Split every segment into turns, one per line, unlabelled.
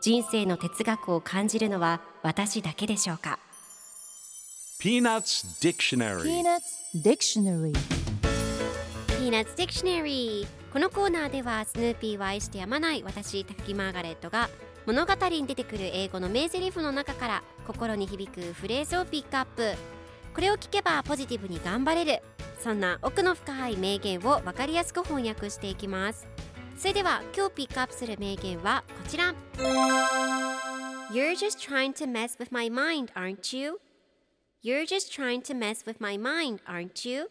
人生の哲学を感じるのは私だけでしょうか
？Peanuts Dictionary.
Peanuts Dictionary.
Peanuts Dictionary このコーナーではスヌーピーを愛してやまない私高木マーガレットが物語に出てくる英語の名台詞の中から心に響くフレーズをピックアップ。これを聞けばポジティブに頑張れる。そんな奥の深い名言を分かりやすく翻訳していきますそれでは今日ピックアップする名言はこちら You're just trying to mess with my mind, aren't you? You're just trying to mess with my mind, aren't you?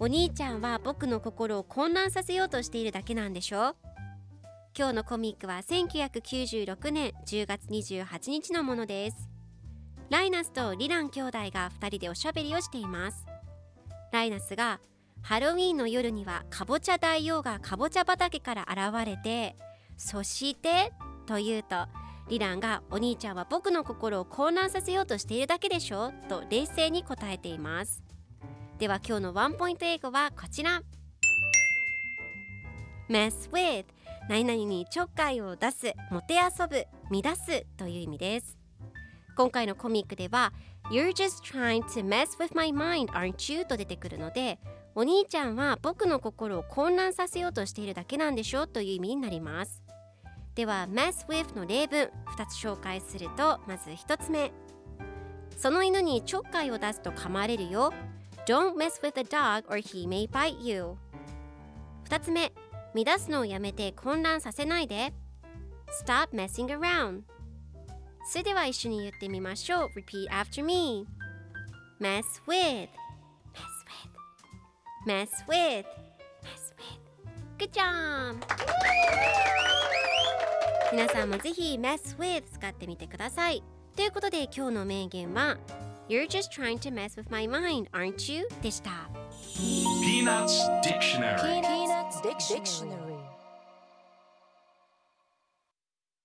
お兄ちゃんは僕の心を混乱させようとしているだけなんでしょ今日のコミックは1996年10月28日のものですライナスとリラン兄弟が2人でおしゃべりをしていますライナスがハロウィーンの夜にはかぼちゃ大王がかぼちゃ畑から現れてそしてと言うとリランがお兄ちゃんは僕の心を混乱させようとしているだけでしょと冷静に答えています。では今日のワンポイント英語はこちら。Mess with 何々にちょっかいを出すもてあそぶ乱すという意味です。今回のコミックでは You're just trying to mess with my mind aren't you? と出てくるのでお兄ちゃんは僕の心を混乱させようとしているだけなんでしょうという意味になります。では mess with の例文2つ紹介するとまず1つ目。その犬にちょっかいを出すと噛まれるよ。Don't mess with the dog or he may bite you. 2つ目。乱すのをやめて混乱させないで。Stop messing around. それでは一緒に言ってみましょう。Repeat after me. Mess with Mess with Mess with Good job! 皆さんもぜひ mess with 使ってみてくださいということで今日の名言は You're just trying to mess with my mind, aren't you? でした
Peanuts Dictionary
Peanuts Dictionary